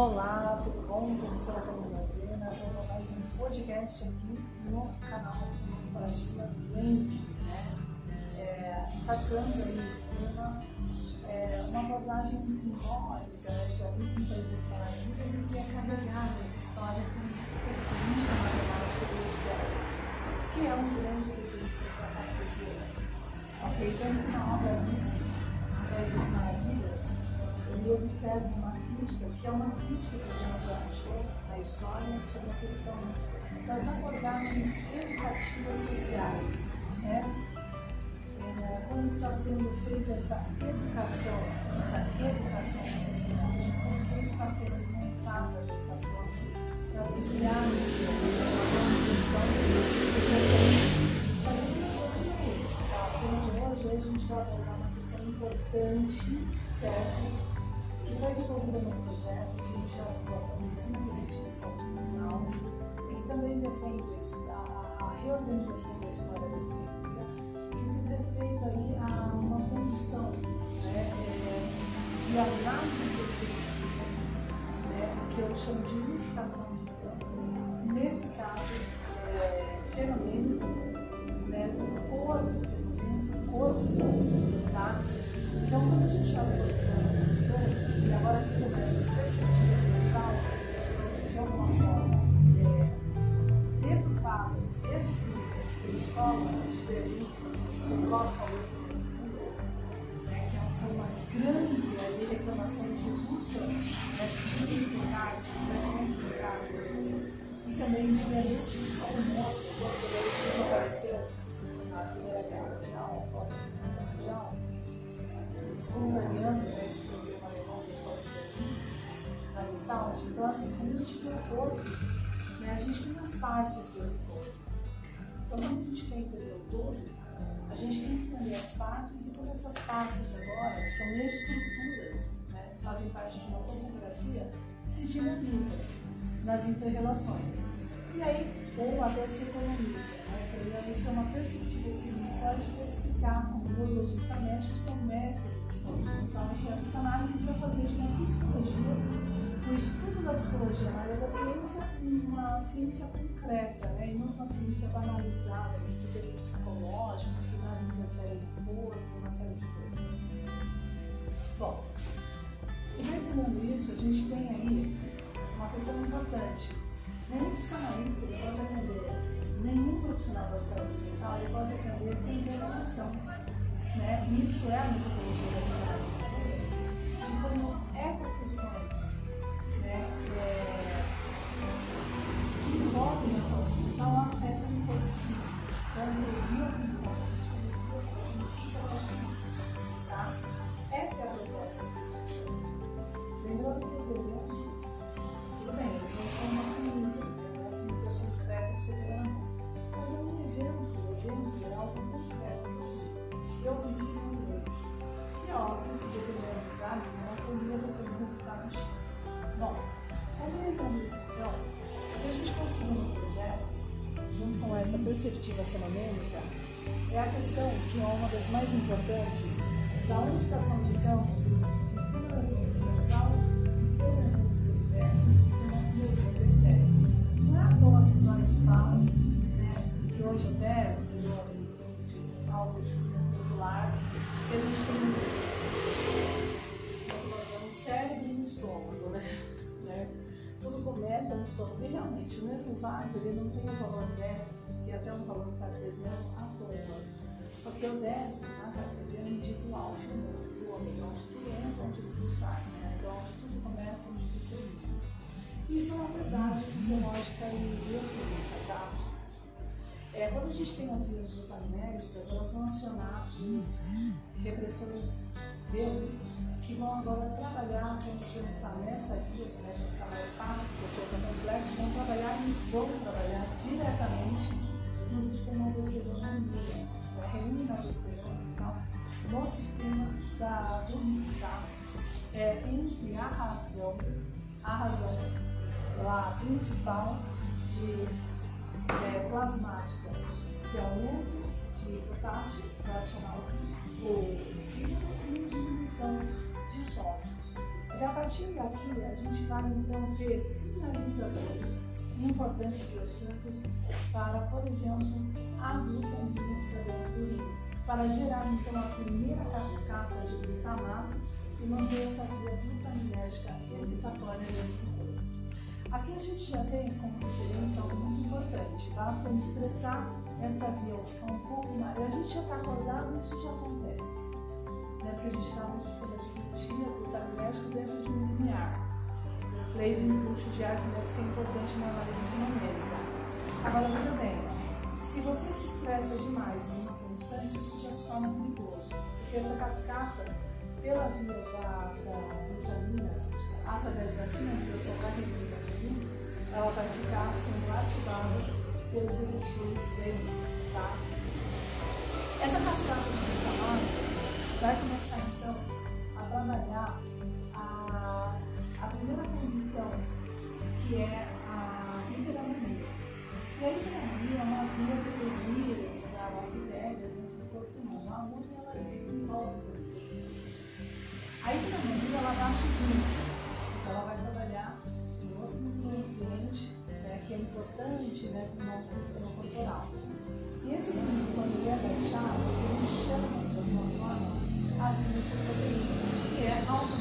Olá, tudo bom? Professora Camila Zena, estou mais um podcast aqui no canal Cooperativa Link, né? É, tratando aí esse tema, é, uma abordagem simbólica de alguns países maravilhas e que é carregar essa história com muito matemática do história, que é um grande recurso para a. Ok, então na obra Alice, Países Maravilhas, ele observa uma crítica, que é uma crítica que a gente já achou na história sobre a questão das abordagens educativas sociais. Né? É, como está sendo feita essa educação, essa educação na sociedade, como está sendo montada dessa forma para se criar uma questão mas o objetivo é esse, tá? Hoje a gente vai abordar uma questão importante, certo? Que foi desenvolvida no projeto que a medicina saúde mental, e também defende a, reorganização da história da ciência, que diz respeito aí a uma condição né, é, de análise perceptiva, né, que eu chamo de unificação de campo, nesse caso então, assim, quando a gente o corpo, né, a gente tem as partes desse corpo. Então, quando a gente quer entender o todo, a gente tem que entender as partes e como essas partes agora, que são estruturas, né, fazem parte de uma topografia, se dinamizam nas interrelações. E aí, ou até se economiza. Né? Isso é uma perspectiva que pode explicar como neurologista médico são métodos saúde mental que é a psicanálise para fazer de uma psicologia o estudo da psicologia na área da ciência uma ciência né? e não uma ciência banalizada, de critério psicológico, que nada interfere no corpo, uma série de coisas. Bom, entendendo isso, a gente tem aí uma questão importante. Nenhum psicanalista pode atender, nenhum profissional da saúde mental ele pode atender sem ter noção. Né? Isso é a metodologia da psicanálise. De como essas questões né, é, tá? Essa é a proposta desse Lembrando que os eventos, essa perceptiva fenomênica, é a questão que é uma das mais importantes da unificação de campo do sistema nervoso central, sistema nervoso periférico e sistema nervoso entérico. Não é à toa que Freud fala né, que hoje até, de algo de popular, que começa no estômago. E realmente, o vago ele não tem um valor 10, que é até um valor cartesiano à toa. Porque o 10, na cartesiana, indica o alfa do homem, onde tudo entra, onde tudo sai, né? Então, onde tudo começa, onde tudo termina. Isso é uma verdade fisiológica e bioquímica, tá? É, quando a gente tem as vias glutaméricas, elas vão acionar os repressores bioquímicos que vão agora trabalhar, vamos pensar nessa via, né, para ficar mais aldosterona, a reúne aldosterona então, no sistema da, do tá? é, entre a razão, a razão lá principal de é, plasmática, que é o núcleo de potássio, para acionar o fígado, e diminuição de sódio. E a partir daqui, a gente vai então ter sinalizadores importantes bioquímicos para, por exemplo, a glutamina para gerar então a primeira cascata de glutamato e manter essa via glutaminérgica excitatória dentro do corpo. Aqui a gente já tem como referência algo muito importante, basta me estressar essa via ficar um pouco mais. A gente já está acordado, isso já acontece. Né? Porque a gente está no sistema de glutina, glutaminérgico dentro de um linear lei do impulso de Arquimedes que é importante na análise numérica. Agora veja bem, se você se estressa demais em uma constante, isso já se torna perigoso, porque essa cascata, pela via da, da glutamina, através da sinalização da glutamina, ela vai ficar sendo ativada pelos receptores B, tá? Essa cascata de glutamina vai começar então a trabalhar a a primeira condição, que é a hiperamania. E a hiperamania é uma via de resíduos da dentro do corpo humano. A amônia ela desenvolve A hiperamania ela baixa o zinco, então ela vai trabalhar em outro nutriente né, que é importante né, para o nosso sistema corporal. E esse zinco, quando ele é baixado, ele chama de alguma forma as lipoproteínas, que é automaticamente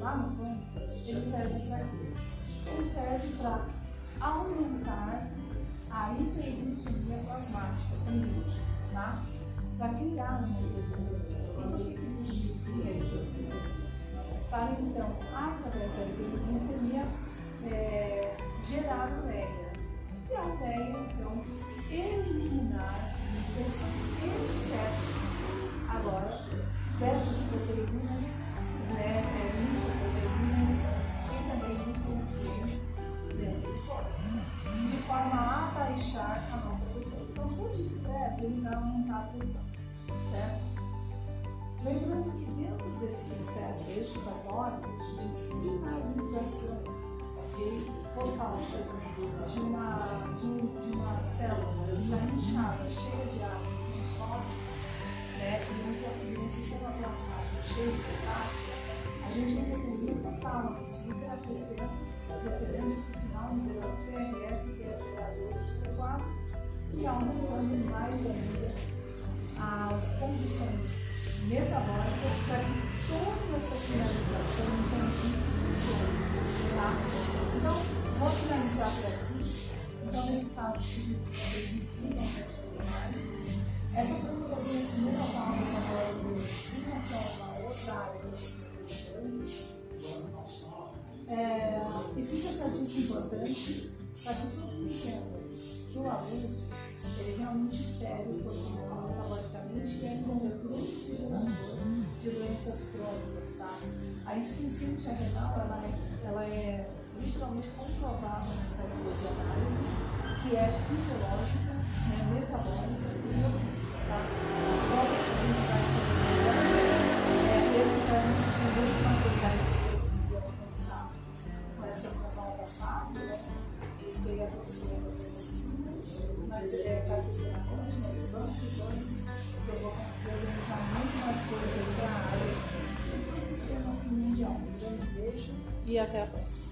lá no pâncreas, ele serve para quê? Ele serve para aumentar a hiperglicemia plasmática sanguínea, tá? Para criar uma hiperglicemia para então, através da hipoglicemia, é, gerar ureia. E a então, eliminar esse excesso agora dessas proteínas, a nossa pressão. Então, todo estresse ele vai aumentar a pressão, certo? Lembrando que dentro desse processo excitatório de sinalização, ok? Por causa de uma, de, de uma célula já inchada, cheia de água que sobe, né? e, um, um sistema plasmático cheio de potássio, a gente tem que o hipotálamo hiperaquecendo, recebendo esse sinal liberando PRS, que é acelerador do e aumentando mais ainda as condições metabólicas para toda essa finalização funcione. Tá? Então, vou finalizar por aqui. Então, nesse caso, vocês me sigam mais. Essa foi uma das minhas primeiras aulas agora de medicina, que é uma outra área é, E fica essa dica importante para que todos entendam que o abuso ele realmente fere o corpo metabolicamente e é um grande de doenças crônicas, tá? A insuficiência renal, ela é, ela é literalmente comprovada nessa linha de análise, que é fisiológica, né, metabólica e tá? A gente vai coisas para a área do sistema assim, mundial. Um grande beijo e até a próxima.